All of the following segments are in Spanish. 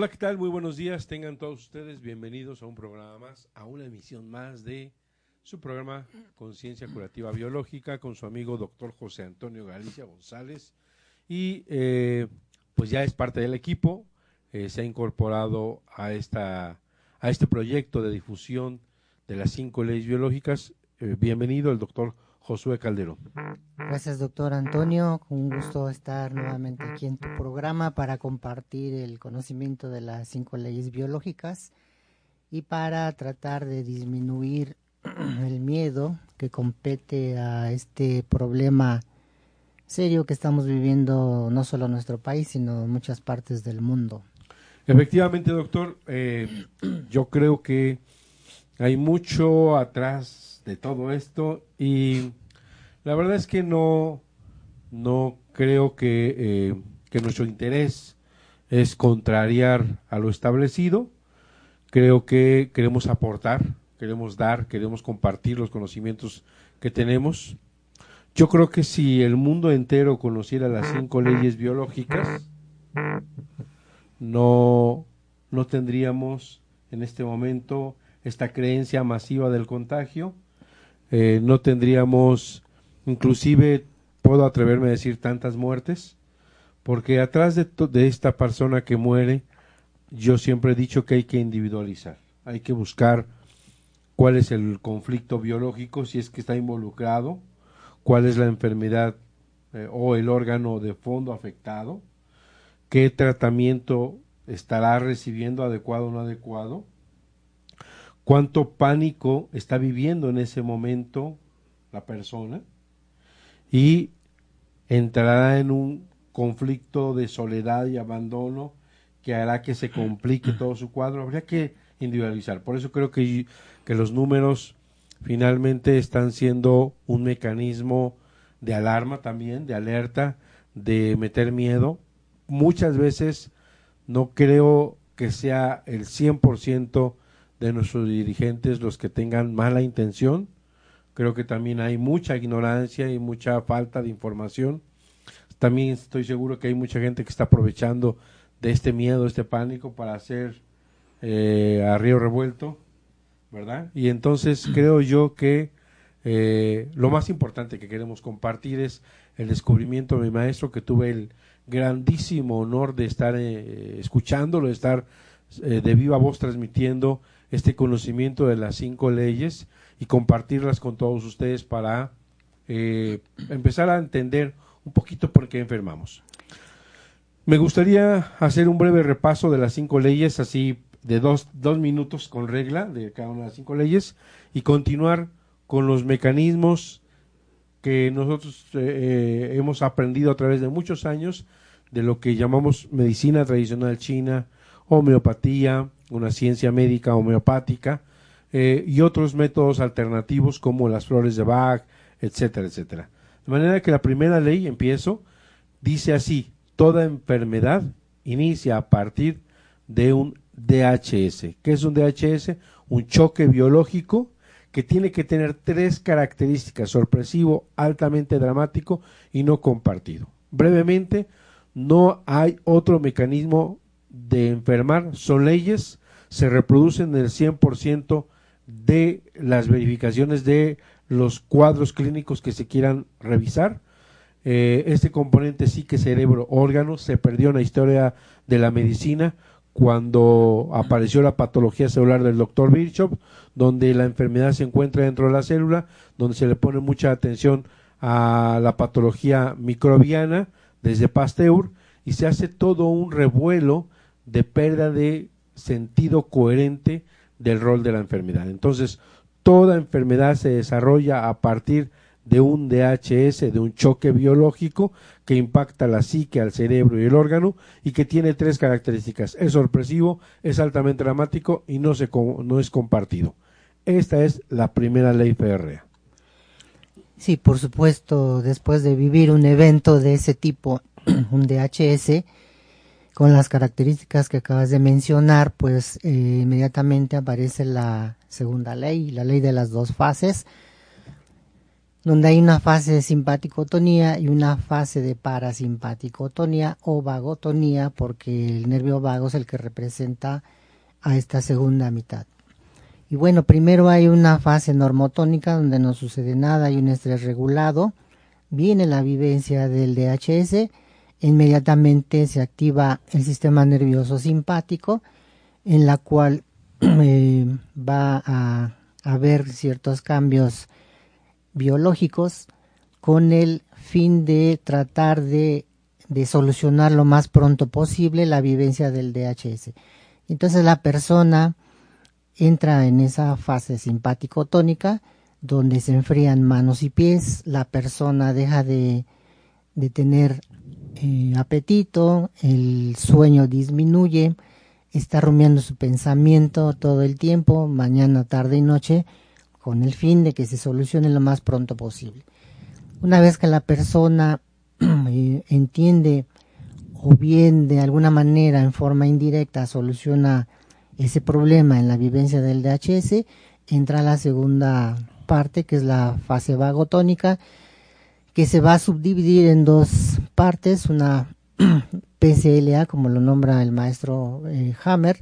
Hola, ¿qué tal? Muy buenos días. Tengan todos ustedes bienvenidos a un programa más, a una emisión más de su programa Conciencia Curativa Biológica con su amigo doctor José Antonio Galicia González. Y eh, pues ya es parte del equipo, eh, se ha incorporado a, esta, a este proyecto de difusión de las cinco leyes biológicas. Eh, bienvenido el doctor Josué Calderón. Gracias, doctor Antonio. Un gusto estar nuevamente aquí en tu programa para compartir el conocimiento de las cinco leyes biológicas y para tratar de disminuir el miedo que compete a este problema serio que estamos viviendo no solo en nuestro país, sino en muchas partes del mundo. Efectivamente, doctor, eh, yo creo que hay mucho atrás de todo esto y la verdad es que no, no creo que, eh, que nuestro interés es contrariar a lo establecido. Creo que queremos aportar, queremos dar, queremos compartir los conocimientos que tenemos. Yo creo que si el mundo entero conociera las cinco leyes biológicas, no, no tendríamos en este momento esta creencia masiva del contagio, eh, no tendríamos inclusive puedo atreverme a decir tantas muertes, porque atrás de, de esta persona que muere, yo siempre he dicho que hay que individualizar, hay que buscar cuál es el conflicto biológico, si es que está involucrado, cuál es la enfermedad eh, o el órgano de fondo afectado, qué tratamiento estará recibiendo adecuado o no adecuado, cuánto pánico está viviendo en ese momento la persona, y entrará en un conflicto de soledad y abandono que hará que se complique todo su cuadro. Habría que individualizar. Por eso creo que, que los números finalmente están siendo un mecanismo de alarma también, de alerta, de meter miedo. Muchas veces no creo que sea el 100% de nuestros dirigentes los que tengan mala intención, Creo que también hay mucha ignorancia y mucha falta de información. También estoy seguro que hay mucha gente que está aprovechando de este miedo, este pánico para hacer eh, a río revuelto, ¿verdad? Y entonces creo yo que eh, lo más importante que queremos compartir es el descubrimiento de mi maestro, que tuve el grandísimo honor de estar eh, escuchándolo, de estar de viva voz transmitiendo este conocimiento de las cinco leyes y compartirlas con todos ustedes para eh, empezar a entender un poquito por qué enfermamos. Me gustaría hacer un breve repaso de las cinco leyes, así de dos, dos minutos con regla de cada una de las cinco leyes, y continuar con los mecanismos que nosotros eh, eh, hemos aprendido a través de muchos años de lo que llamamos medicina tradicional china, homeopatía, una ciencia médica homeopática, eh, y otros métodos alternativos como las flores de Bach, etcétera, etcétera. De manera que la primera ley, empiezo, dice así, toda enfermedad inicia a partir de un DHS. ¿Qué es un DHS? Un choque biológico que tiene que tener tres características, sorpresivo, altamente dramático y no compartido. Brevemente, no hay otro mecanismo de enfermar, son leyes, se reproducen en el 100% de las verificaciones de los cuadros clínicos que se quieran revisar. Eh, este componente que cerebro órgano se perdió en la historia de la medicina cuando apareció la patología celular del doctor Birchhoff, donde la enfermedad se encuentra dentro de la célula, donde se le pone mucha atención a la patología microbiana desde Pasteur y se hace todo un revuelo de pérdida de sentido coherente del rol de la enfermedad. Entonces, toda enfermedad se desarrolla a partir de un DHS, de un choque biológico que impacta la psique, al cerebro y el órgano y que tiene tres características. Es sorpresivo, es altamente dramático y no, se, no es compartido. Esta es la primera ley PRA. Sí, por supuesto, después de vivir un evento de ese tipo, un DHS, con las características que acabas de mencionar, pues eh, inmediatamente aparece la segunda ley, la ley de las dos fases, donde hay una fase de simpaticotonía y una fase de parasimpaticotonía o vagotonía, porque el nervio vago es el que representa a esta segunda mitad. Y bueno, primero hay una fase normotónica donde no sucede nada, hay un estrés regulado, viene la vivencia del DHS, inmediatamente se activa el sistema nervioso simpático, en la cual eh, va a haber ciertos cambios biológicos con el fin de tratar de, de, solucionar lo más pronto posible la vivencia del DHS. Entonces la persona entra en esa fase simpático-tónica donde se enfrían manos y pies, la persona deja de, de tener eh, apetito, el sueño disminuye, está rumiando su pensamiento todo el tiempo, mañana, tarde y noche, con el fin de que se solucione lo más pronto posible. Una vez que la persona eh, entiende o bien de alguna manera en forma indirecta soluciona ese problema en la vivencia del DHS, entra la segunda parte que es la fase vagotónica que se va a subdividir en dos partes, una PCLA como lo nombra el maestro eh, Hammer,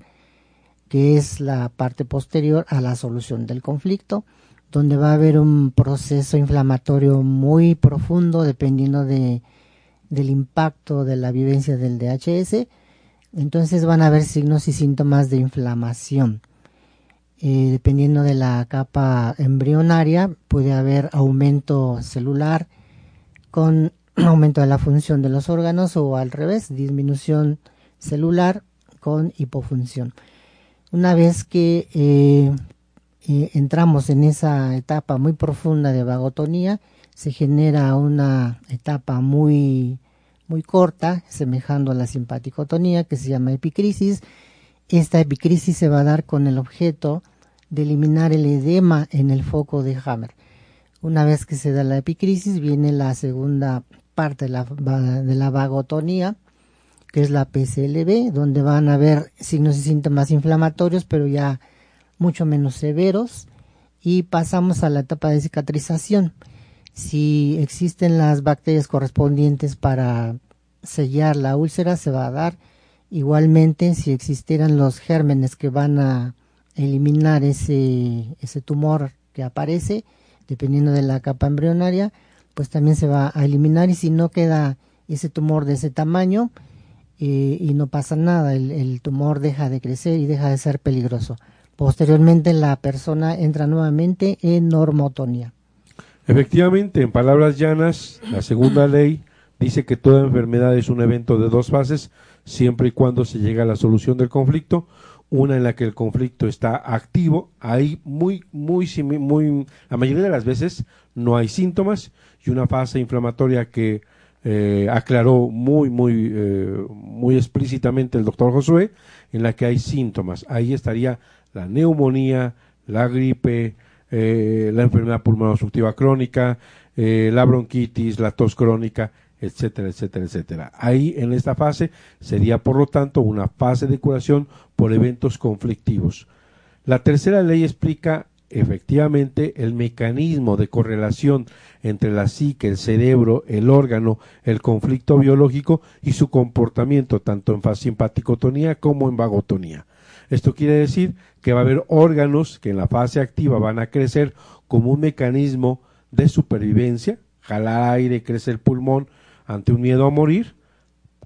que es la parte posterior a la solución del conflicto, donde va a haber un proceso inflamatorio muy profundo dependiendo de, del impacto de la vivencia del DHS. Entonces van a haber signos y síntomas de inflamación. Eh, dependiendo de la capa embrionaria, puede haber aumento celular con aumento de la función de los órganos o al revés, disminución celular con hipofunción. Una vez que eh, eh, entramos en esa etapa muy profunda de vagotonía, se genera una etapa muy, muy corta, semejando a la simpaticotonía, que se llama epicrisis. Esta epicrisis se va a dar con el objeto de eliminar el edema en el foco de Hammer. Una vez que se da la epicrisis, viene la segunda parte de la, de la vagotonía, que es la PCLB, donde van a haber signos y síntomas inflamatorios, pero ya mucho menos severos. Y pasamos a la etapa de cicatrización. Si existen las bacterias correspondientes para sellar la úlcera, se va a dar. Igualmente, si existieran los gérmenes que van a eliminar ese, ese tumor que aparece, dependiendo de la capa embrionaria, pues también se va a eliminar y si no queda ese tumor de ese tamaño eh, y no pasa nada, el, tumor deja de crecer y deja de ser peligroso. Posteriormente la persona entra nuevamente en normotonía. Efectivamente, en palabras llanas, la segunda ley dice que toda enfermedad es un evento de dos fases, siempre y cuando se llega a la solución del conflicto una en la que el conflicto está activo, ahí muy, muy, muy, la mayoría de las veces no hay síntomas, y una fase inflamatoria que eh, aclaró muy, muy, eh, muy explícitamente el doctor Josué, en la que hay síntomas. Ahí estaría la neumonía, la gripe, eh, la enfermedad pulmonar obstructiva crónica, la bronquitis, la tos crónica, etcétera, etcétera, etcétera. Ahí en esta fase sería por lo tanto una fase de curación por eventos conflictivos. La tercera ley explica efectivamente el mecanismo de correlación entre la psique, el cerebro, el órgano, el conflicto biológico y su comportamiento tanto en simpaticotonía como en vagotonía. Esto quiere decir que va a haber órganos que en la fase activa van a crecer como un mecanismo de supervivencia, jalar aire, crece el pulmón, ante un miedo a morir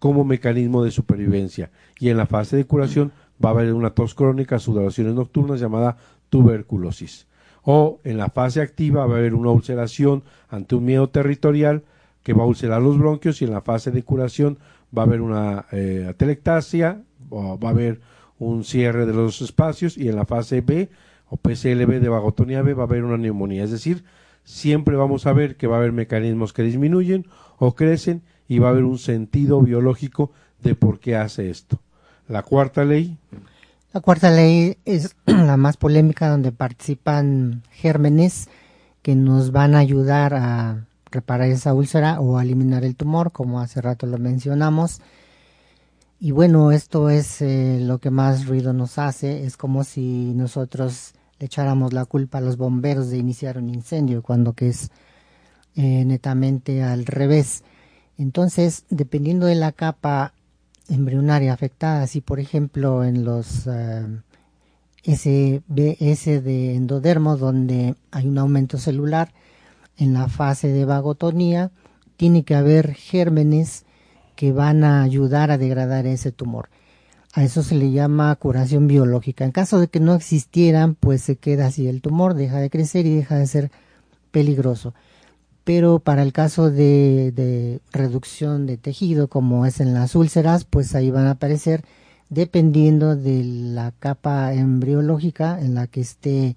como mecanismo de supervivencia. Y en la fase de curación va a haber una tos crónica, sudoraciones nocturnas llamada tuberculosis. O en la fase activa va a haber una ulceración ante un miedo territorial que va a ulcerar los bronquios y en la fase de curación va a haber una eh, atelectasia, o va a haber un cierre de los espacios y en la fase B o PCLB de vagotonía B va a haber una neumonía. Es decir, siempre vamos a ver que va a haber mecanismos que disminuyen o crecen y va a haber un sentido biológico de por qué hace esto. La cuarta ley. La cuarta ley es la más polémica donde participan gérmenes que nos van a ayudar a reparar esa úlcera o a eliminar el tumor, como hace rato lo mencionamos. Y bueno, esto es eh, lo que más ruido nos hace. Es como si nosotros echáramos la culpa a los bomberos de iniciar un incendio, cuando que es eh, netamente al revés. Entonces, dependiendo de la capa embrionaria afectada, si por ejemplo en los eh, SBS de endodermo, donde hay un aumento celular, en la fase de vagotonía, tiene que haber gérmenes que van a ayudar a degradar ese tumor. A eso se le llama curación biológica. En caso de que no existieran, pues se queda así el tumor, deja de crecer y deja de ser peligroso. Pero para el caso de, reducción de tejido, como es en las úlceras, pues ahí van a aparecer dependiendo de la capa embriológica en la que esté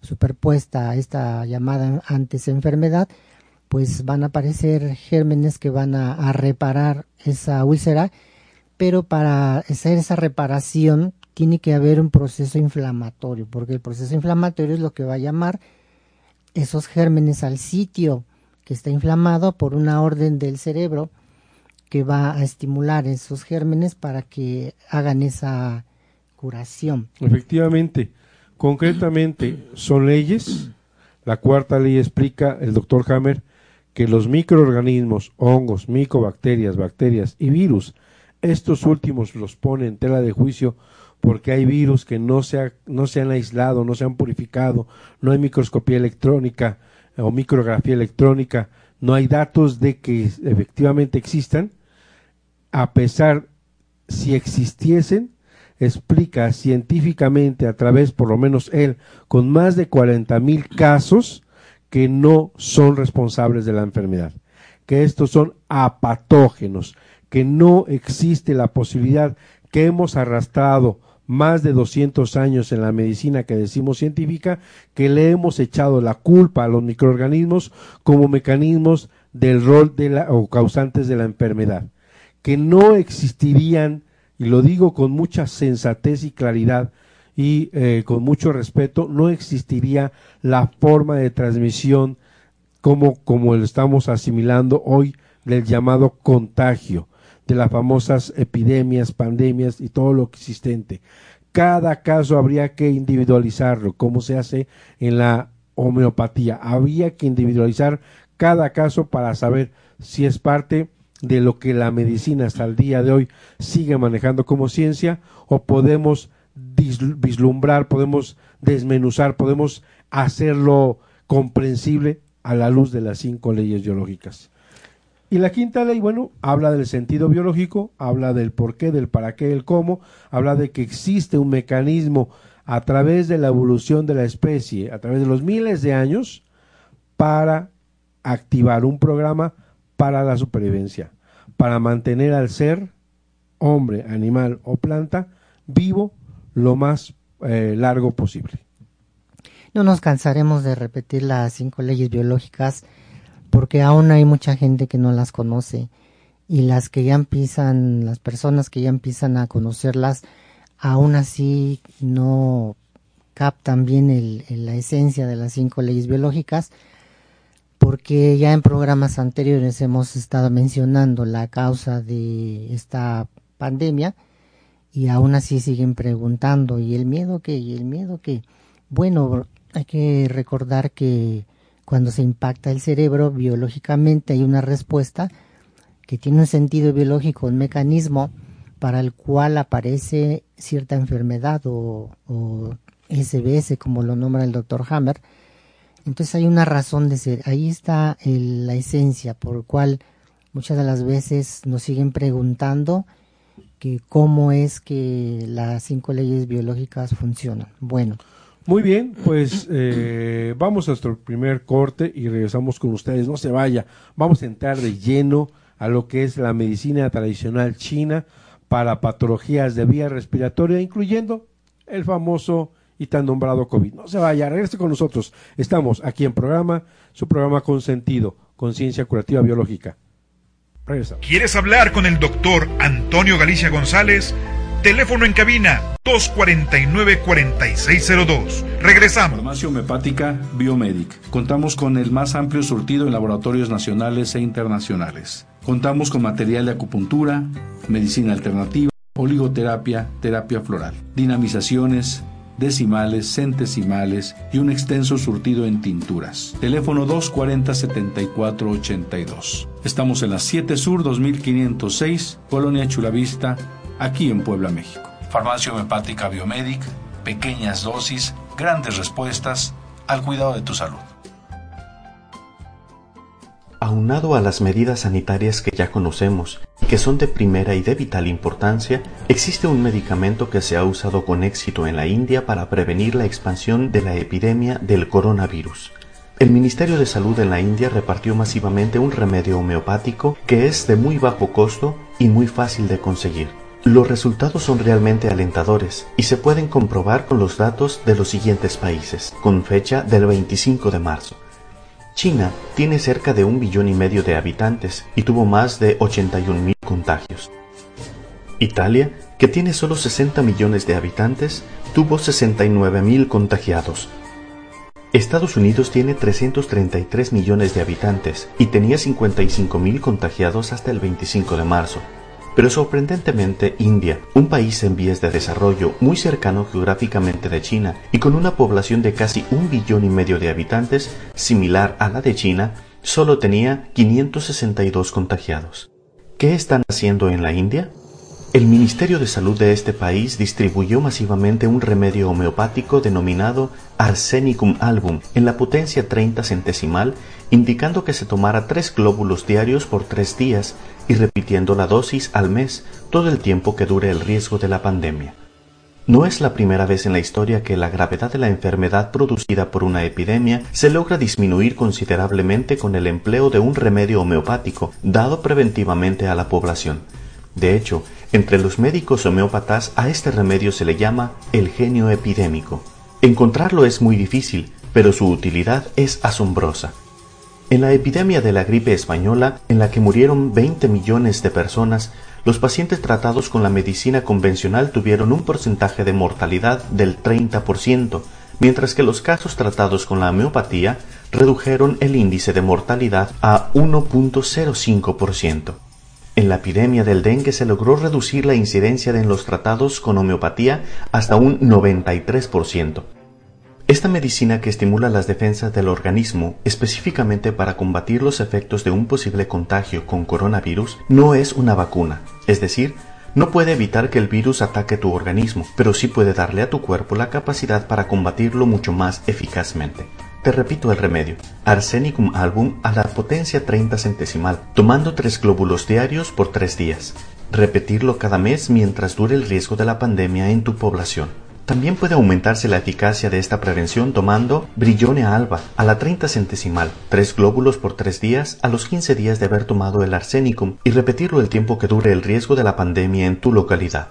superpuesta esta llamada antes enfermedad, pues van a aparecer gérmenes que van a, reparar esa úlcera, pero para hacer esa reparación tiene que haber un proceso inflamatorio, porque el proceso inflamatorio es lo que va a llamar esos gérmenes al sitio que está inflamado por una orden del cerebro que va a estimular esos gérmenes para que hagan esa curación. Efectivamente, concretamente son leyes. La cuarta ley explica el doctor Hammer que los microorganismos, hongos, micobacterias, bacterias y virus, estos últimos los pone en tela de juicio porque hay virus que no se, no se han aislado, no se han purificado, no hay microscopía electrónica o micrografía electrónica, no hay datos de que efectivamente existan, a pesar si existiesen, explica científicamente a través, por lo menos él, con más de 40 mil casos, que no son responsables de la enfermedad, que estos son apatógenos, que no existe la posibilidad que hemos arrastrado más de 200 años en la medicina que decimos científica, que le hemos echado la culpa a los microorganismos como mecanismos del rol de la, o causantes de la enfermedad, que no existirían, y lo digo con mucha sensatez y claridad, y eh, con mucho respeto, no existiría la forma de transmisión como, como lo estamos asimilando hoy del llamado contagio, de las famosas epidemias, pandemias y todo lo existente. Cada caso habría que individualizarlo, como se hace en la homeopatía. Habría que individualizar cada caso para saber si es parte de lo que la medicina hasta el día de hoy sigue manejando como ciencia o podemos vislumbrar, podemos desmenuzar, podemos hacerlo comprensible a la luz de las cinco leyes biológicas. Y la quinta ley, bueno, habla del sentido biológico, habla del por qué, del para qué, el cómo, habla de que existe un mecanismo a través de la evolución de la especie, a través de los miles de años, para activar un programa para la supervivencia, para mantener al ser, hombre, animal o planta, vivo lo más eh, largo posible. No nos cansaremos de repetir las cinco leyes biológicas porque aún hay mucha gente que no las conoce y las que ya empiezan, las personas que ya empiezan a conocerlas, aún así no captan bien el, la esencia de las cinco leyes biológicas porque ya en programas anteriores hemos estado mencionando la causa de esta pandemia y aún así siguen preguntando, ¿y el miedo qué? ¿Y el miedo qué? Bueno, hay que recordar que cuando se impacta el cerebro biológicamente hay una respuesta que tiene un sentido biológico, un mecanismo para el cual aparece cierta enfermedad o, SBS, como lo nombra el doctor Hammer. Entonces hay una razón de ser. Ahí está la esencia por la cual muchas de las veces nos siguen preguntando que cómo es que las cinco leyes biológicas funcionan. Bueno. Muy bien, pues eh, vamos a nuestro primer corte y regresamos con ustedes. No se vaya, vamos a entrar de lleno a lo que es la medicina tradicional china para patologías de vía respiratoria, incluyendo el famoso y tan nombrado COVID. No se vaya, regrese con nosotros. Estamos aquí en programa, su programa con sentido, conciencia curativa biológica. ¿Quieres hablar con el doctor Antonio Galicia González? Teléfono en cabina 249-4602. Regresamos. Farmacia Homeopática Biomedic. Contamos con el más amplio surtido en laboratorios nacionales e internacionales. Contamos con material de acupuntura, medicina alternativa, oligoterapia, terapia floral, dinamizaciones, decimales, centesimales y un extenso surtido en tinturas. Teléfono 240-7482. Estamos en la 7 Sur 2506, Colonia Chulavista, aquí en Puebla, México. Farmacia homeopática Biomedic, pequeñas dosis, grandes respuestas al cuidado de tu salud. Aunado a las medidas sanitarias que ya conocemos y que son de primera y de vital importancia, existe un medicamento que se ha usado con éxito en la India para prevenir la expansión de la epidemia del coronavirus. El Ministerio de Salud en la India repartió masivamente un remedio homeopático que es de muy bajo costo y muy fácil de conseguir. Los resultados son realmente alentadores y se pueden comprobar con los datos de los siguientes países, con fecha del 25 de marzo. China tiene cerca de un billón y medio de habitantes y tuvo más de 81 mil contagios. Italia, que tiene solo 60 millones de habitantes, tuvo 69 mil contagiados. Estados Unidos tiene 333 millones de habitantes y tenía 55 mil contagiados hasta el 25 de marzo. Pero sorprendentemente India, un país en vías de desarrollo muy cercano geográficamente de China y con una población de casi un billón y medio de habitantes, similar a la de China, solo tenía 562 contagiados. ¿Qué están haciendo en la India? El Ministerio de Salud de este país distribuyó masivamente un remedio homeopático denominado Arsenicum album en la potencia 30 centesimal, indicando que se tomara tres glóbulos diarios por tres días y repitiendo la dosis al mes todo el tiempo que dure el riesgo de la pandemia. No es la primera vez en la historia que la gravedad de la enfermedad producida por una epidemia se logra disminuir considerablemente con el empleo de un remedio homeopático dado preventivamente a la población. De hecho, entre los médicos homeópatas a este remedio se le llama el genio epidémico. Encontrarlo es muy difícil, pero su utilidad es asombrosa. En la epidemia de la gripe española, en la que murieron 20 millones de personas, los pacientes tratados con la medicina convencional tuvieron un porcentaje de mortalidad del 30%, mientras que los casos tratados con la homeopatía redujeron el índice de mortalidad a 1.05%. En la epidemia del dengue se logró reducir la incidencia de los tratados con homeopatía hasta un 93%. Esta medicina que estimula las defensas del organismo específicamente para combatir los efectos de un posible contagio con coronavirus no es una vacuna, es decir, no puede evitar que el virus ataque tu organismo, pero sí puede darle a tu cuerpo la capacidad para combatirlo mucho más eficazmente. Te repito el remedio. Arsenicum album a la potencia 30 centesimal, tomando tres glóbulos diarios por tres días. Repetirlo cada mes mientras dure el riesgo de la pandemia en tu población. También puede aumentarse la eficacia de esta prevención tomando Brillone alba a la 30 centesimal, tres glóbulos por tres días a los 15 días de haber tomado el arsenicum y repetirlo el tiempo que dure el riesgo de la pandemia en tu localidad.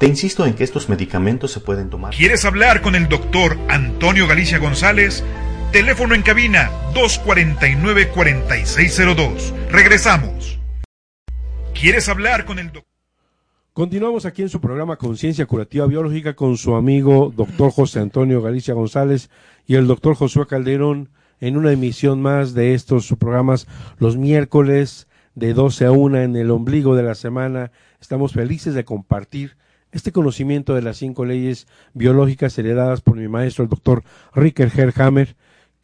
Te insisto en que estos medicamentos se pueden tomar. ¿Quieres hablar con el doctor Antonio Galicia González? Teléfono en cabina 249-4602. Regresamos. ¿Quieres hablar con el doctor? Continuamos aquí en su programa Conciencia Curativa Biológica con su amigo doctor José Antonio Galicia González y el doctor Josué Calderón en una emisión más de estos programas los miércoles de 12 a 1 en el ombligo de la semana. Estamos felices de compartir este conocimiento de las cinco leyes biológicas heredadas por mi maestro, el doctor Ricker Herhammer,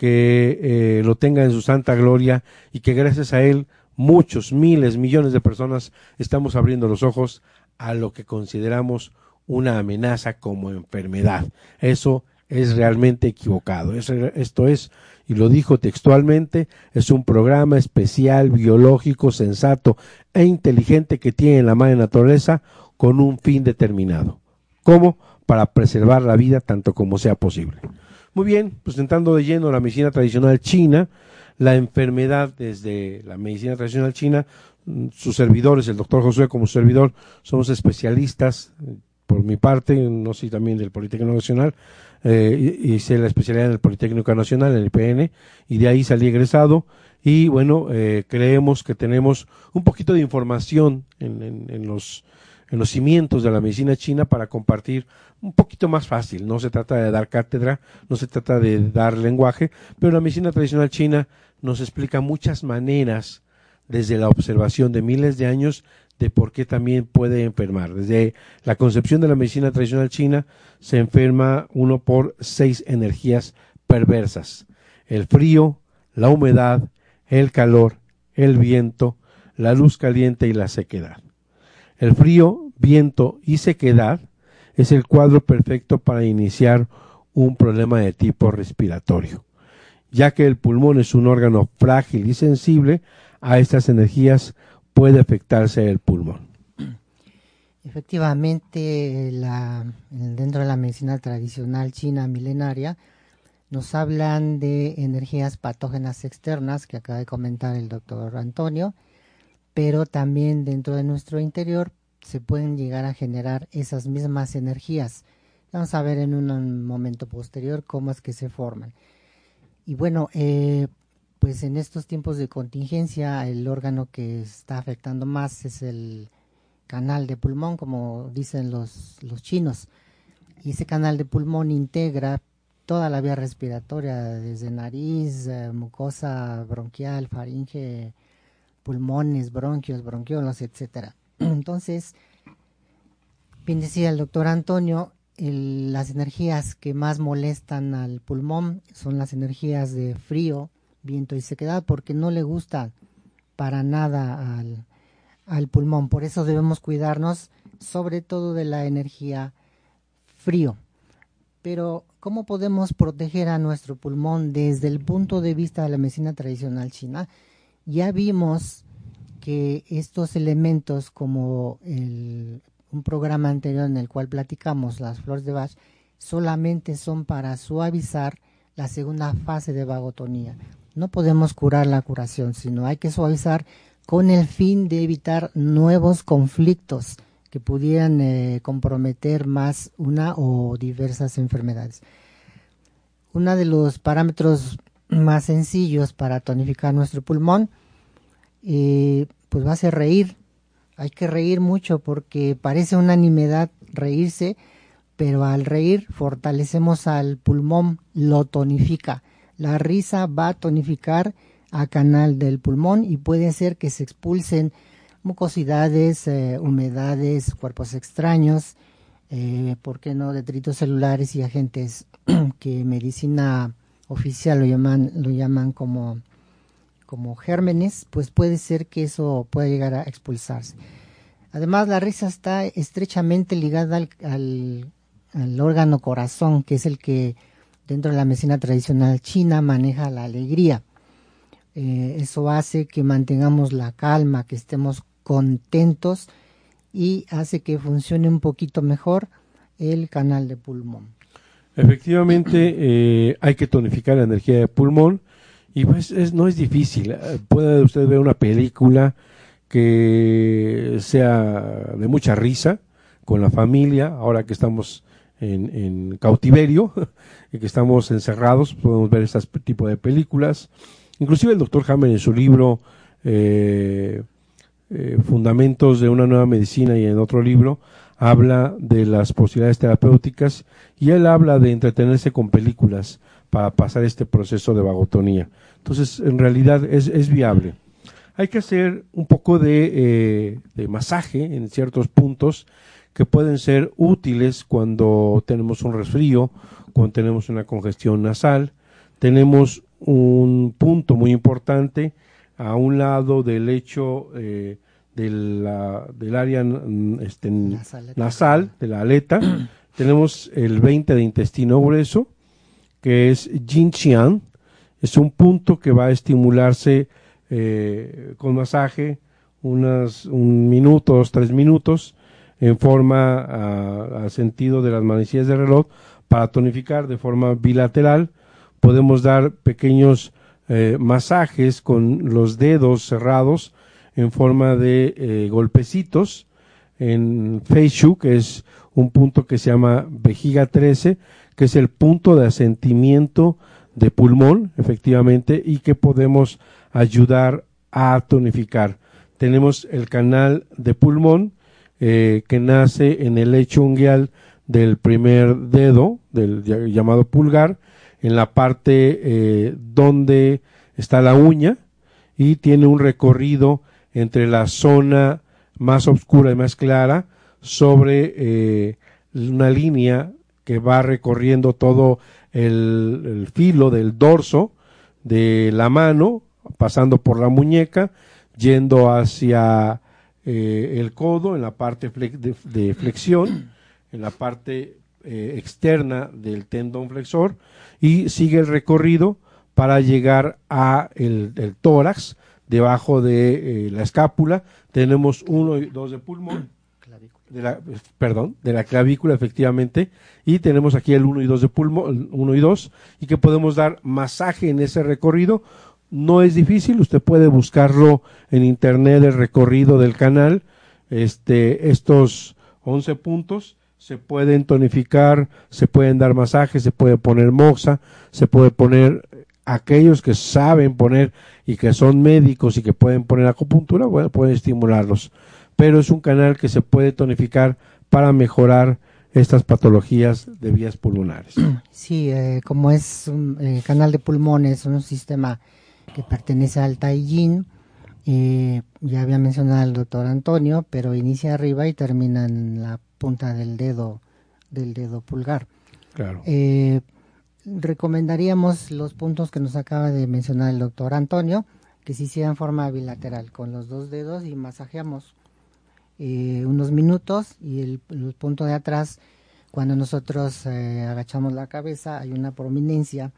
que eh, lo tenga en su santa gloria y que gracias a él muchos, miles, millones de personas estamos abriendo los ojos a lo que consideramos una amenaza como enfermedad. Eso es realmente equivocado. esto es, y lo dijo textualmente, es un programa especial, biológico, sensato e inteligente que tiene la madre naturaleza con un fin determinado. ¿Cómo? Para preservar la vida tanto como sea posible. Muy bien, pues entrando de lleno la medicina tradicional china, la enfermedad desde la medicina tradicional china, mm, sus servidores, el doctor Josué como servidor, somos especialistas, eh, por mi parte, no sé también del Politécnico Nacional, eh, hice la especialidad en el Politécnico Nacional, en el IPN, y de ahí salí egresado, y bueno, eh, creemos que tenemos un poquito de información en los en los cimientos de la medicina china para compartir un poquito más fácil. No se trata de dar cátedra, no se trata de dar lenguaje, pero la medicina tradicional china nos explica muchas maneras desde la observación de miles de años de por qué también puede enfermar. Desde la concepción de la medicina tradicional china se enferma uno por seis energías perversas. El frío, la humedad, el calor, el viento, la luz caliente y la sequedad. El frío, viento y sequedad es el cuadro perfecto para iniciar un problema de tipo respiratorio, ya que el pulmón es un órgano frágil y sensible a estas energías puede afectarse el pulmón. Efectivamente, dentro de la medicina tradicional china milenaria, nos hablan de energías patógenas externas, que acaba de comentar el doctor Antonio, pero también dentro de nuestro interior se pueden llegar a generar esas mismas energías. Vamos a ver en un momento posterior cómo es que se forman. Y bueno, eh, pues en estos tiempos de contingencia el órgano que está afectando más es el canal de pulmón, como dicen los, los chinos. Y ese canal de pulmón integra toda la vía respiratoria, desde nariz, eh, mucosa bronquial, faringe, pulmones, bronquios, bronquiolos, etcétera. Entonces, bien decía el doctor Antonio, las energías que más molestan al pulmón son las energías de frío, viento y sequedad porque no le gusta para nada al, al pulmón. Por eso debemos cuidarnos sobre todo de la energía frío. Pero, ¿cómo podemos proteger a nuestro pulmón desde el punto de vista de la medicina tradicional china? Ya vimos que estos elementos, como un programa anterior en el cual platicamos las flores de Bach, solamente son para suavizar la segunda fase de vagotonía no podemos curar la curación, sino hay que suavizar con el fin de evitar nuevos conflictos que pudieran eh, comprometer más una o diversas enfermedades. Uno de los parámetros más sencillos para tonificar nuestro pulmón, eh, pues va a ser reír. Hay que reír mucho porque parece una nimiedad reírse, pero al reír fortalecemos al pulmón, lo tonifica la risa va a tonificar a canal del pulmón y puede hacer que se expulsen mucosidades, eh, humedades, cuerpos extraños, eh, ¿por qué no? Detritos celulares y agentes que medicina oficial lo llaman, lo llaman como, como gérmenes, pues puede ser que eso pueda llegar a expulsarse. Además, la risa está estrechamente ligada al, órgano corazón, que es el que dentro de la medicina tradicional china maneja la alegría. Eh, eso hace que mantengamos la calma, que estemos contentos y hace que funcione un poquito mejor el canal de pulmón. Efectivamente, eh, hay que tonificar la energía de pulmón y pues no es difícil. Eh, puede usted ver una película que sea de mucha risa con la familia, ahora que estamos en, cautiverio, y que estamos encerrados, podemos ver este tipo de películas. Inclusive el doctor Hammer en su libro eh, eh, Fundamentos de una nueva medicina y en otro libro habla de las posibilidades terapéuticas y él habla de entretenerse con películas para pasar este proceso de vagotonía. Entonces, en realidad es, es viable. Hay que hacer un poco de, eh, de masaje en ciertos puntos que pueden ser útiles cuando tenemos un resfrío, cuando tenemos una congestión nasal. Tenemos un punto muy importante a un lado del lecho eh, del área este, nasal, de la aleta. tenemos el 20 de intestino grueso, que es Jinqian. Es un punto que va a estimularse eh, con masaje unos un minuto, dos, tres minutos en forma al sentido de las manecillas de reloj para tonificar de forma bilateral. Podemos dar pequeños eh, masajes con los dedos cerrados en forma de eh, golpecitos en Feishu, que es un punto que se llama vejiga 13, que es el punto de asentimiento de pulmón, efectivamente, y que podemos ayudar a tonificar. Tenemos el canal de pulmón, eh, que nace en el lecho unguial del primer dedo, del llamado pulgar, en la parte eh, donde está la uña y tiene un recorrido entre la zona más oscura y más clara sobre eh, una línea que va recorriendo todo el, filo del dorso de la mano, pasando por la muñeca, yendo hacia eh, el codo en la parte de, flexión, en la parte eh, externa del tendón flexor y sigue el recorrido para llegar a el, tórax debajo de la escápula. Tenemos uno y dos de pulmón de la, perdón, de la clavícula efectivamente, y tenemos aquí el 1 y 2 de pulmón, 1 y 2, y que podemos dar masaje en ese recorrido. No es difícil, usted puede buscarlo en internet, el recorrido del canal, este, estos 11 puntos, se pueden tonificar, se pueden dar masajes, se puede poner moxa, se puede poner aquellos que saben poner y que son médicos y que pueden poner acupuntura, bueno, pueden estimularlos pero es un canal que se puede tonificar para mejorar estas patologías de vías pulmonares. Sí, eh, como es un eh, canal de pulmones, un sistema que pertenece al Taijin, eh, ya había mencionado el doctor Antonio, pero inicia arriba y termina en la punta del dedo, del dedo pulgar. Claro. recomendaríamos los puntos que nos acaba de mencionar el doctor Antonio, que se hicieran en forma bilateral, con los dos dedos y masajeamos eh, unos minutos y el, punto de atrás, cuando nosotros eh, agachamos la cabeza, hay una prominencia,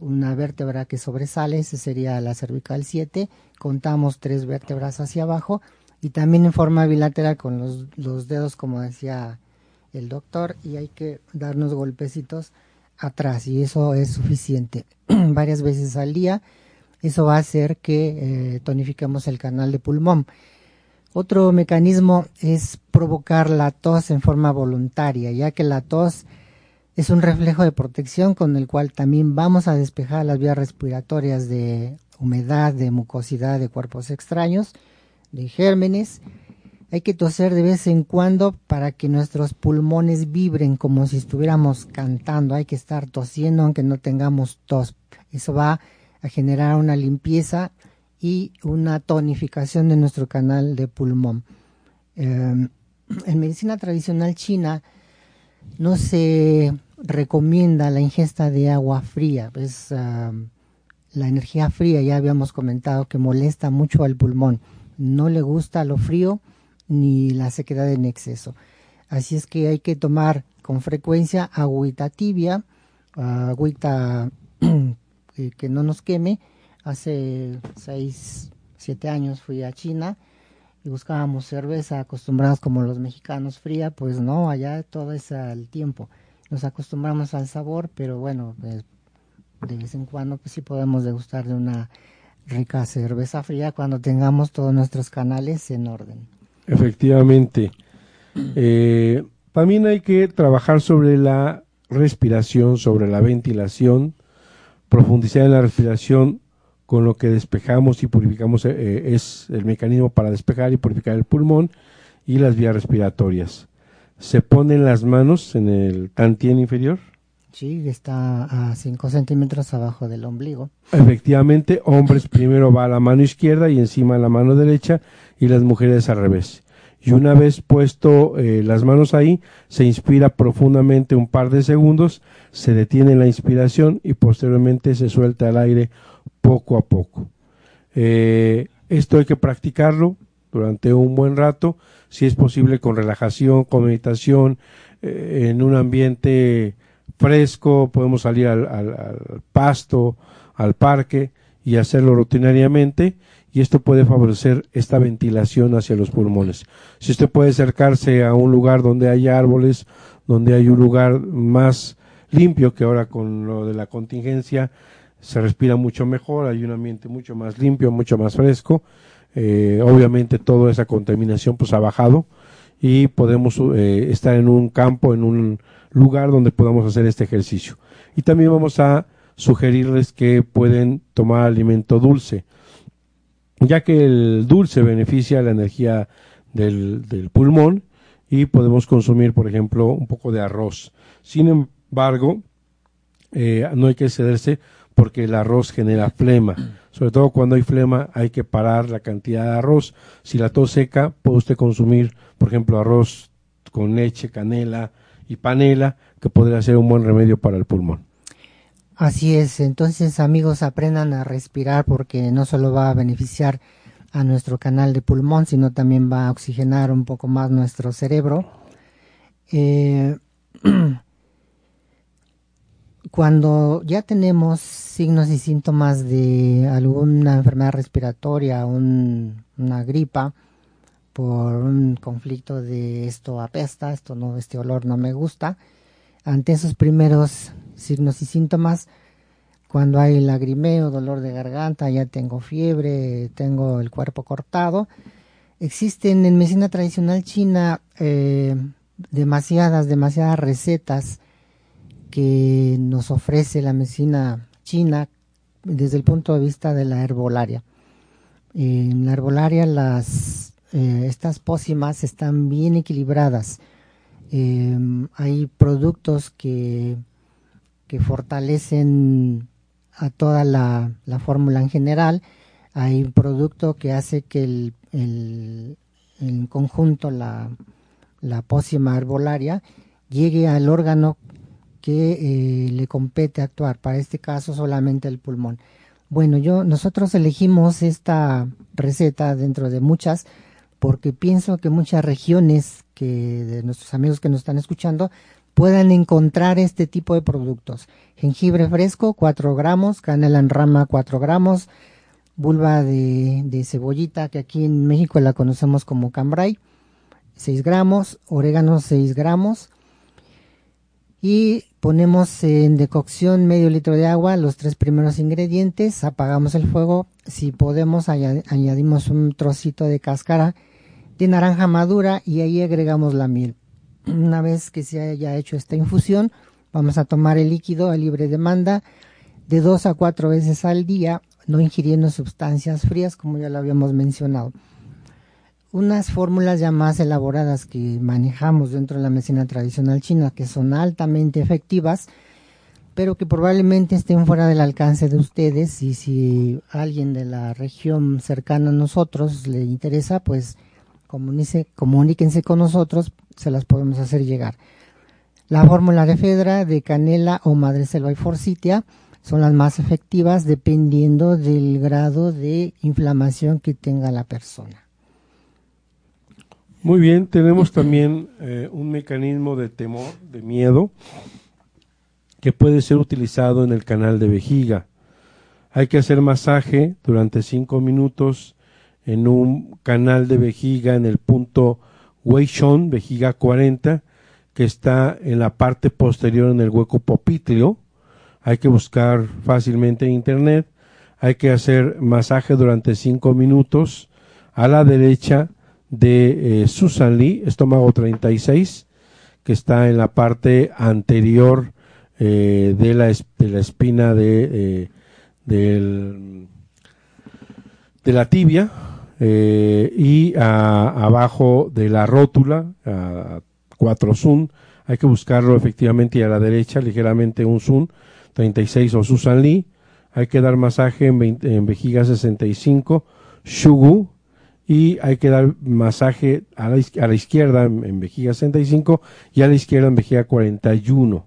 una vértebra que sobresale, ese sería la cervical 7, contamos tres vértebras hacia abajo y también en forma bilateral con los, dedos, como decía el doctor, y hay que darnos golpecitos atrás y eso es suficiente varias veces al día. Eso va a hacer que eh, tonifiquemos el canal de pulmón. Otro mecanismo es provocar la tos en forma voluntaria, ya que la tos es un reflejo de protección con el cual también vamos a despejar las vías respiratorias de humedad, de mucosidad de cuerpos extraños, de gérmenes. Hay que toser de vez en cuando para que nuestros pulmones vibren como si estuviéramos cantando. Hay que estar tosiendo aunque no tengamos tos. Eso va a generar una limpieza y una tonificación de nuestro canal de pulmón. Em, en medicina tradicional china no se recomienda la ingesta de agua fría, es la energía fría, ya habíamos comentado que molesta mucho al pulmón, no le gusta lo frío ni la sequedad en exceso. Así es que hay que tomar con frecuencia agüita tibia, agüita que no nos queme, hace seis, siete años fui a China y buscábamos cerveza acostumbrados como los mexicanos fría, pues no, allá todo es al tiempo. Nos acostumbramos al sabor, pero bueno, pues, de vez en cuando pues sí podemos degustar de una rica cerveza fría cuando tengamos todos nuestros canales en orden. Efectivamente. Eh, también hay que trabajar sobre la respiración, sobre la ventilación, profundizar en la respiración con lo que despejamos y purificamos eh, eh, es el mecanismo para despejar y purificar el pulmón y las vías respiratorias. Se ponen las manos en el tantien inferior. Sí, está a 5 centímetros abajo del ombligo. Efectivamente, hombres primero va a la mano izquierda y encima a la mano derecha y las mujeres al revés. Y una vez puesto eh, las manos ahí, se inspira profundamente un par de segundos, se detiene la inspiración y posteriormente se suelta al aire poco a poco. Eh, esto hay que practicarlo durante un buen rato, si es posible con relajación, con meditación, eh, en un ambiente fresco, podemos salir al, al, pasto, al parque y hacerlo rutinariamente y esto puede favorecer esta ventilación hacia los pulmones. Si usted puede acercarse a un lugar donde hay árboles, donde hay un lugar más limpio que ahora con lo de la contingencia, se respira mucho mejor, hay un ambiente mucho más limpio, mucho más fresco. Eh, obviamente toda esa contaminación pues ha bajado y podemos eh, estar en un campo, en un lugar donde podamos hacer este ejercicio. Y también vamos a sugerirles que pueden tomar alimento dulce, ya que el dulce beneficia la energía del, pulmón y podemos consumir, por ejemplo, un poco de arroz. Sin embargo, eh, no hay que cederse porque el arroz genera flema. sobre todo cuando hay flema, hay que parar la cantidad de arroz. Si la tos seca, puede usted consumir, por ejemplo, arroz con leche, canela y panela, que podría ser un buen remedio para el pulmón. Así es, entonces amigos aprendan a respirar porque no solo va a beneficiar a nuestro canal de pulmón, sino también va a oxigenar un poco más nuestro cerebro. Eh, cuando ya tenemos signos y síntomas de alguna enfermedad respiratoria, una gripa, por un conflicto de esto apesta, esto no, este olor no me gusta, ante esos primeros signos y síntomas, cuando hay lagrimeo, dolor de garganta, ya tengo fiebre, tengo el cuerpo cortado, existen en medicina tradicional china eh, demasiadas, demasiadas recetas que nos ofrece la medicina china desde el punto de vista de la herbolaria. En la herbolaria las eh, estas pócimas están bien equilibradas. Em, hay productos que, que fortalecen a toda la, fórmula en general. Hay un producto que hace que el, el, en conjunto la, la pócima herbolaria llegue al órgano que eh, le compete actuar, para este caso solamente el pulmón. Bueno, yo nosotros elegimos esta receta dentro de muchas porque pienso que muchas regiones que de nuestros amigos que nos están escuchando puedan encontrar este tipo de productos. Jengibre fresco 4 gramos, canela en rama 4 gramos, vulva de, cebollita que aquí en México la conocemos como cambray 6 gramos, orégano 6 gramos y ponemos en decocción medio litro de agua los tres primeros ingredientes, apagamos el fuego, si podemos añadimos un trocito de cáscara de naranja madura y ahí agregamos la miel. Una vez que se haya hecho esta infusión, vamos a tomar el líquido a libre demanda de dos a cuatro veces al día, no ingiriendo sustancias frías como ya lo habíamos mencionado unas fórmulas ya más elaboradas que manejamos dentro de la medicina tradicional china, que son altamente efectivas, pero que probablemente estén fuera del alcance de ustedes y si alguien de la región cercana a nosotros le interesa, pues comuníquense con nosotros, se las podemos hacer llegar. La fórmula de Fedra, de Canela o Madre Selva y Forsythia son las más efectivas dependiendo del grado de inflamación que tenga la persona. Muy bien, tenemos también eh, un mecanismo de temor, de miedo, que puede ser utilizado en el canal de vejiga. Hay que hacer masaje durante cinco minutos en un canal de vejiga en el punto Weishon, vejiga 40, que está en la parte posterior en el hueco popitlio. Hay que buscar fácilmente en internet. Hay que hacer masaje durante cinco minutos a la derecha de eh, Susan Lee, estómago 36, que está en la parte anterior eh, de, la, de, la, espina de, eh, de la tibia y abajo de la rótula, a 4 Sun. Hay que buscarlo efectivamente y a la derecha, ligeramente un Sun, 36 o Susan Lee. Hay que dar masaje en, en vejiga 65, Shugu, y hay que dar masaje a la, a la izquierda en, vejiga 65 y a la izquierda en vejiga 41.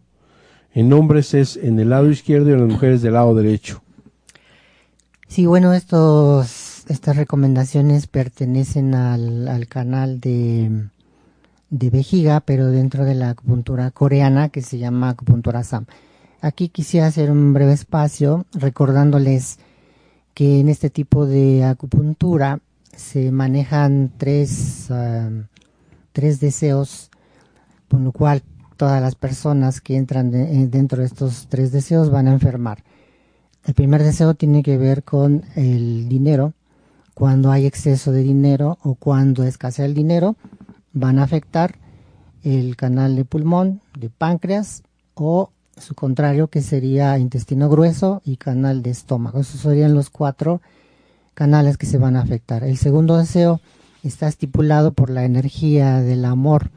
En hombres es en el lado izquierdo y en las mujeres del lado derecho. Sí, bueno, estos, estas recomendaciones pertenecen al, al canal de, de vejiga, pero dentro de la acupuntura coreana que se llama acupuntura SAM. Aquí quisiera hacer un breve espacio recordándoles que en este tipo de acupuntura se manejan tres, ah, tres deseos, por lo cual todas las personas que entran eh, dentro de estos tres deseos van a enfermar. El primer deseo tiene que ver con el dinero. Cuando hay exceso de dinero o cuando escasea el dinero, van a afectar el canal de pulmón, de páncreas o su contrario que sería intestino grueso y canal de estómago. Esos serían los cuatro canales que se van a afectar. El segundo deseo está estipulado por la energía del amor.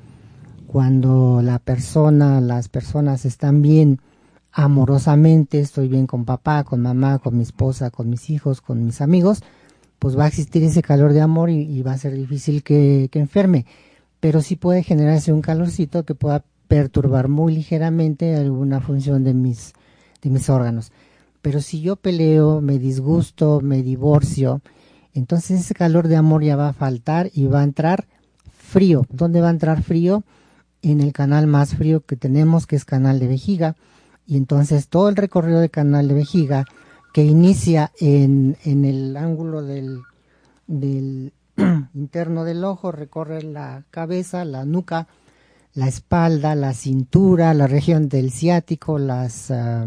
Cuando la persona, las personas están bien amorosamente, estoy bien con papá, con mamá, con mi esposa, con mis hijos, con mis amigos, pues va a existir ese calor de amor y, va a ser difícil que, que, enferme. Pero sí puede generarse un calorcito que pueda perturbar muy ligeramente alguna función de mis, de mis órganos. Pero si yo peleo, me disgusto, me divorcio, entonces ese calor de amor ya va a faltar y va a entrar frío. ¿Dónde va a entrar frío? En el canal más frío que tenemos, que es canal de vejiga. Y entonces todo el recorrido del canal de vejiga, que inicia en, en el ángulo del, del interno del ojo, recorre la cabeza, la nuca, la espalda, la cintura, la región del ciático, las, ah,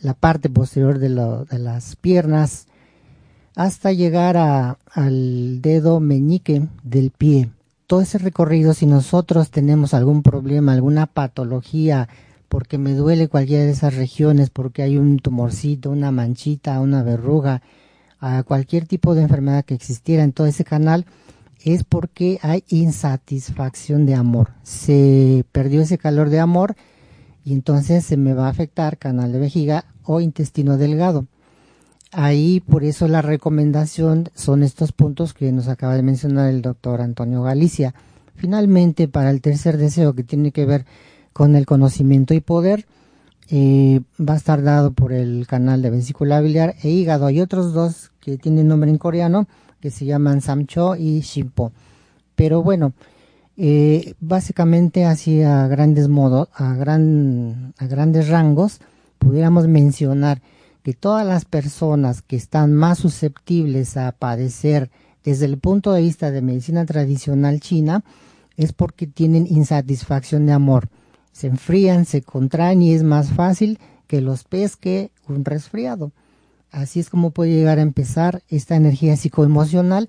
la parte posterior de, de, las piernas, hasta llegar a, al dedo meñique del pie. Todo ese recorrido, si nosotros tenemos algún problema, alguna patología, porque me duele cualquiera de esas regiones, porque hay un tumorcito, una manchita, una verruga, a cualquier tipo de enfermedad que existiera en todo ese canal, es porque hay insatisfacción de amor. Se perdió ese calor de amor y entonces se me va a afectar canal de vejiga o intestino delgado. Ahí por eso la recomendación son estos puntos que nos acaba de mencionar el doctor Antonio Galicia. Finalmente, para el tercer deseo que tiene que ver con el conocimiento y poder, eh, va a estar dado por el canal de vesícula biliar e hígado. Hay otros dos que tienen nombre en coreano que se llaman Samcho y Shimpo. Pero bueno, eh, básicamente así a grandes modos, a, gran, a grandes rangos, pudiéramos mencionar que todas las personas que están más susceptibles a padecer desde el punto de vista de medicina tradicional china es porque tienen insatisfacción de amor. Se enfrían, se contraen y es más fácil que los pesque un resfriado. Así es como puede llegar a empezar esta energía psicoemocional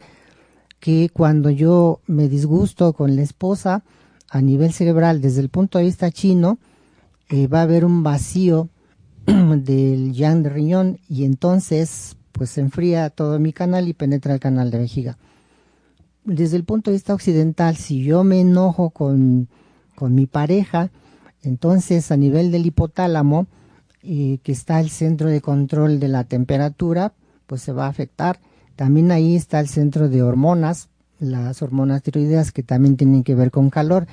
que cuando yo me disgusto con la esposa a nivel cerebral desde el punto de vista chino, eh, va a haber un vacío del yang de riñón y entonces pues se enfría todo mi canal y penetra el canal de vejiga. Desde el punto de vista occidental, si yo me enojo con, con mi pareja, entonces a nivel del hipotálamo, eh, que está el centro de control de la temperatura, pues se va a afectar. También ahí está el centro de hormonas, las hormonas tiroideas que también tienen que ver con calor.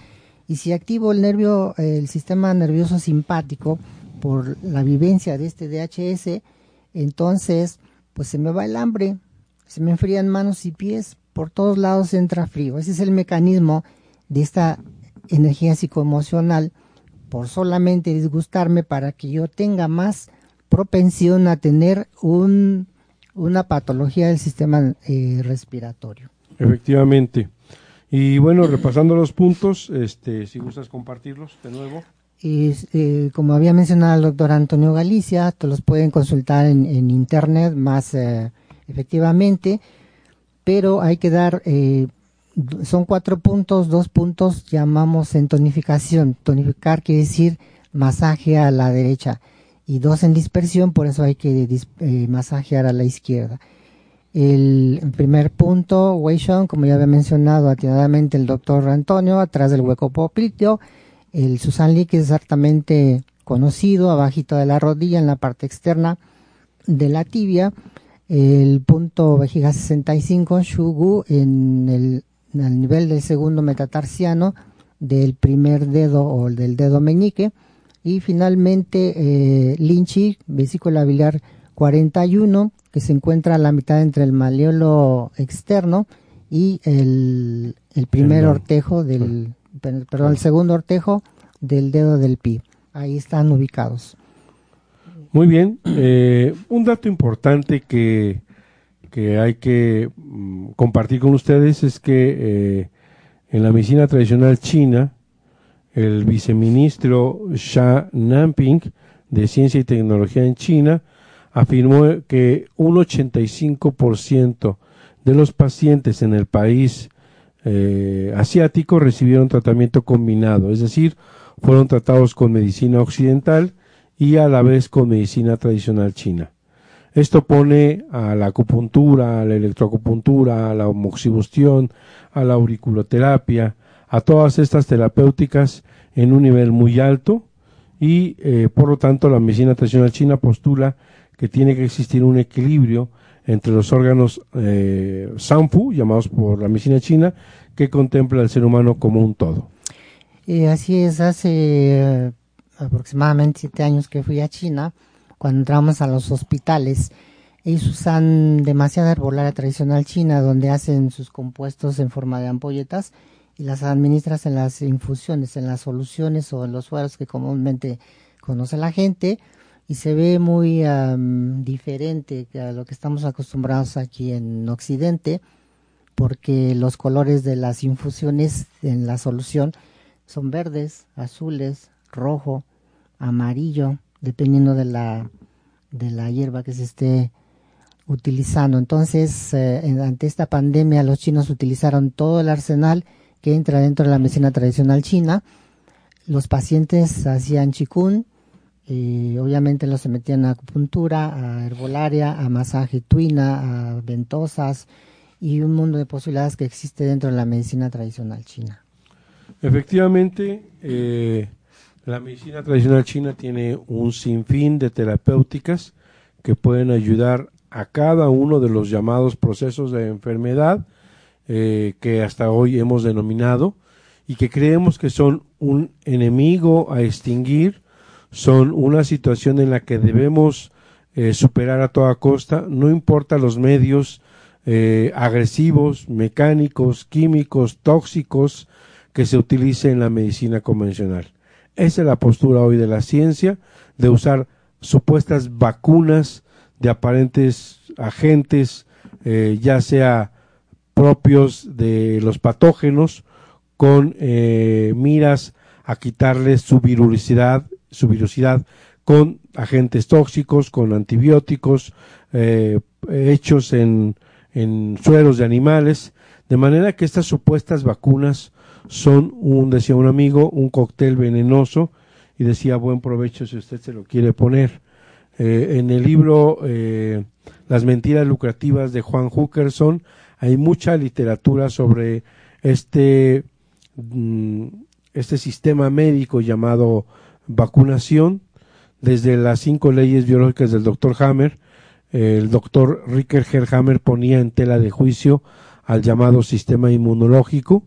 Y si activo el nervio, el sistema nervioso simpático, por la vivencia de este DHS, entonces pues se me va el hambre, se me enfrían manos y pies, por todos lados entra frío. Ese es el mecanismo de esta energía psicoemocional por solamente disgustarme para que yo tenga más propensión a tener un, una patología del sistema eh, respiratorio. Efectivamente. Y bueno, repasando los puntos, este, si gustas compartirlos de nuevo. Y, eh, como había mencionado el doctor Antonio Galicia, te los pueden consultar en, internet más eh, efectivamente, pero hay que dar, eh, son cuatro puntos, dos puntos llamamos en tonificación. Tonificar quiere decir masaje a la derecha y dos en dispersión, por eso hay que masajear a la izquierda. El primer punto, Wei como ya había mencionado atinadamente el doctor Antonio, atrás del hueco popliteo, el Susan Lee, que es exactamente conocido, abajito de la rodilla, en la parte externa de la tibia. El punto vejiga 65, Shugu, en el, nivel del segundo metatarsiano del primer dedo o del dedo meñique. Y finalmente, eh, Linchi, vesícula biliar 41, que se encuentra a la mitad entre el maleolo externo y el, el primer ortejo del, perdón, el segundo ortejo del dedo del pie. Ahí están ubicados. Muy bien. Eh, un dato importante que, que hay que mm, compartir con ustedes es que eh, en la medicina tradicional china, el viceministro Xia Nanping de Ciencia y Tecnología en China afirmó que un 85% de los pacientes en el país eh, asiático recibieron tratamiento combinado, es decir, fueron tratados con medicina occidental y a la vez con medicina tradicional china. Esto pone a la acupuntura, a la electroacupuntura, a la homoxibustión, a la auriculoterapia, a todas estas terapéuticas en un nivel muy alto y eh, por lo tanto la medicina tradicional china postula que tiene que existir un equilibrio entre los órganos eh, Sanfu, llamados por la medicina china, que contempla al ser humano como un todo. Y así es, hace eh, aproximadamente siete años que fui a China, cuando entramos a los hospitales, ellos usan demasiada herbolaria tradicional china, donde hacen sus compuestos en forma de ampolletas y las administras en las infusiones, en las soluciones o en los sueros que comúnmente conoce la gente y se ve muy diferente a lo que estamos acostumbrados aquí en Occidente porque los colores de las infusiones en la solución son verdes, azules, rojo, amarillo, dependiendo de la, de la hierba que se esté utilizando. Entonces, eh, ante esta pandemia, los chinos utilizaron todo el arsenal que entra dentro de la medicina tradicional china. Los pacientes hacían chikun, y obviamente los metían a acupuntura, a herbolaria, a masaje tuina, a ventosas y un mundo de posibilidades que existe dentro de la medicina tradicional china. Efectivamente, eh, la medicina tradicional china tiene un sinfín de terapéuticas que pueden ayudar a cada uno de los llamados procesos de enfermedad eh, que hasta hoy hemos denominado y que creemos que son un enemigo a extinguir son una situación en la que debemos eh, superar a toda costa, no importa los medios eh, agresivos, mecánicos, químicos, tóxicos que se utilicen en la medicina convencional. Esa es la postura hoy de la ciencia, de usar supuestas vacunas de aparentes agentes, eh, ya sea propios de los patógenos, con miras a quitarles su virulicidad su virusidad con agentes tóxicos, con antibióticos, eh, hechos en, en sueros de animales, de manera que estas supuestas vacunas son un, decía un amigo, un cóctel venenoso y decía buen provecho si usted se lo quiere poner. Eh, en el libro eh, Las mentiras lucrativas de Juan Hookerson hay mucha literatura sobre este, mm, este sistema médico llamado vacunación desde las cinco leyes biológicas del doctor Hammer. El doctor Ricker Hammer ponía en tela de juicio al llamado sistema inmunológico,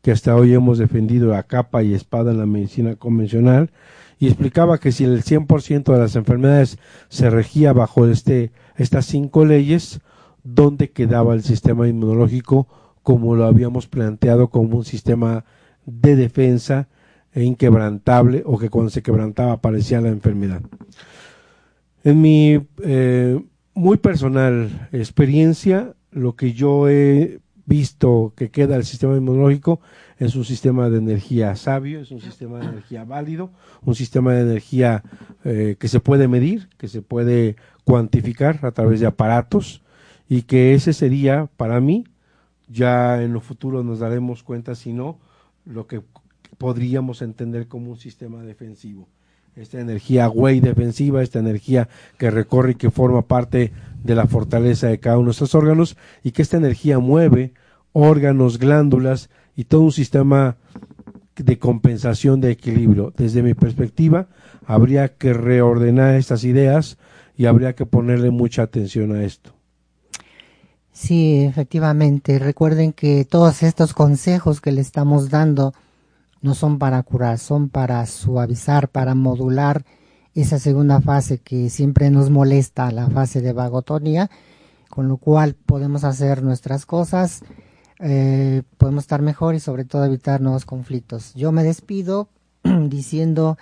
que hasta hoy hemos defendido a capa y espada en la medicina convencional, y explicaba que si el 100% de las enfermedades se regía bajo este, estas cinco leyes, ¿dónde quedaba el sistema inmunológico como lo habíamos planteado como un sistema de defensa e inquebrantable o que cuando se quebrantaba aparecía la enfermedad. En mi eh, muy personal experiencia, lo que yo he visto que queda el sistema inmunológico es un sistema de energía sabio, es un sistema de energía válido, un sistema de energía eh, que se puede medir, que se puede cuantificar a través de aparatos y que ese sería para mí, ya en lo futuro nos daremos cuenta si no, lo que podríamos entender como un sistema defensivo. Esta energía güey defensiva, esta energía que recorre y que forma parte de la fortaleza de cada uno de nuestros órganos y que esta energía mueve órganos, glándulas y todo un sistema de compensación de equilibrio. Desde mi perspectiva, habría que reordenar estas ideas y habría que ponerle mucha atención a esto. Sí, efectivamente. Recuerden que todos estos consejos que le estamos dando no son para curar, son para suavizar, para modular esa segunda fase que siempre nos molesta, la fase de vagotonía, con lo cual podemos hacer nuestras cosas, eh, podemos estar mejor y sobre todo evitar nuevos conflictos. Yo me despido diciendo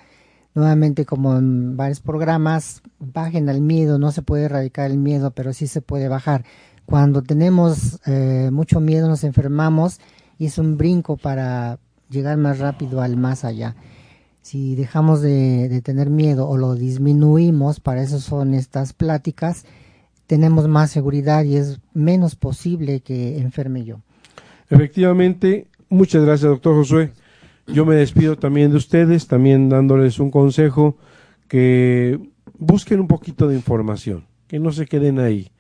nuevamente como en varios programas, bajen al miedo, no se puede erradicar el miedo, pero sí se puede bajar. Cuando tenemos eh, mucho miedo nos enfermamos y es un brinco para, llegar más rápido al más allá. Si dejamos de, tener miedo o lo disminuimos, para eso son estas pláticas, tenemos más seguridad y es menos posible que enferme yo. Efectivamente, muchas gracias, doctor Josué. Yo me despido también de ustedes, también dándoles un consejo que busquen un poquito de información, que no se queden ahí,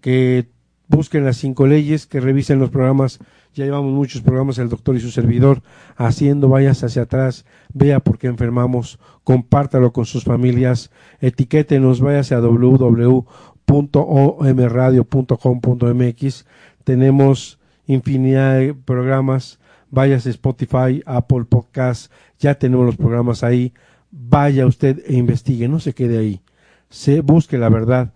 que busquen las cinco leyes, que revisen los programas. Ya llevamos muchos programas, el doctor y su servidor, haciendo, vayas hacia atrás, vea por qué enfermamos, compártalo con sus familias, etiquétenos, váyase a www.omradio.com.mx. Tenemos infinidad de programas, váyase a Spotify, Apple Podcast, ya tenemos los programas ahí. Vaya usted e investigue, no se quede ahí. Se busque la verdad,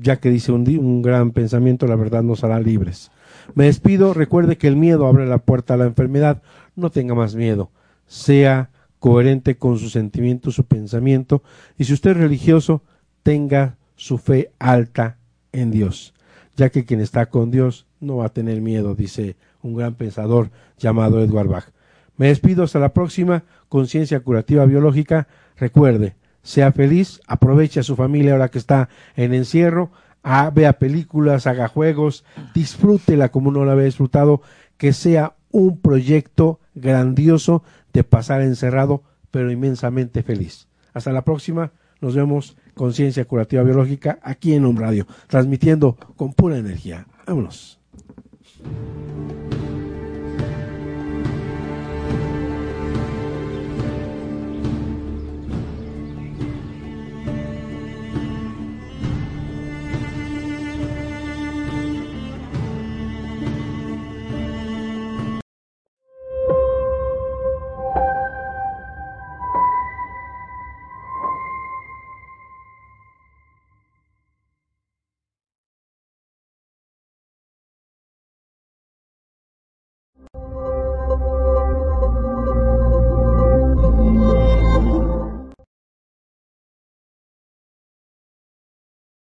ya que dice un, gran pensamiento, la verdad nos hará libres. Me despido, recuerde que el miedo abre la puerta a la enfermedad, no tenga más miedo, sea coherente con su sentimiento, su pensamiento, y si usted es religioso, tenga su fe alta en Dios, ya que quien está con Dios no va a tener miedo, dice un gran pensador llamado Edward Bach. Me despido. Hasta la próxima, conciencia curativa biológica, recuerde, sea feliz, aproveche a su familia ahora que está en encierro, a, vea películas, haga juegos, disfrútela como no la había disfrutado, que sea un proyecto grandioso de pasar encerrado, pero inmensamente feliz. Hasta la próxima, nos vemos Conciencia Curativa Biológica aquí en un radio, transmitiendo con pura energía. Vámonos.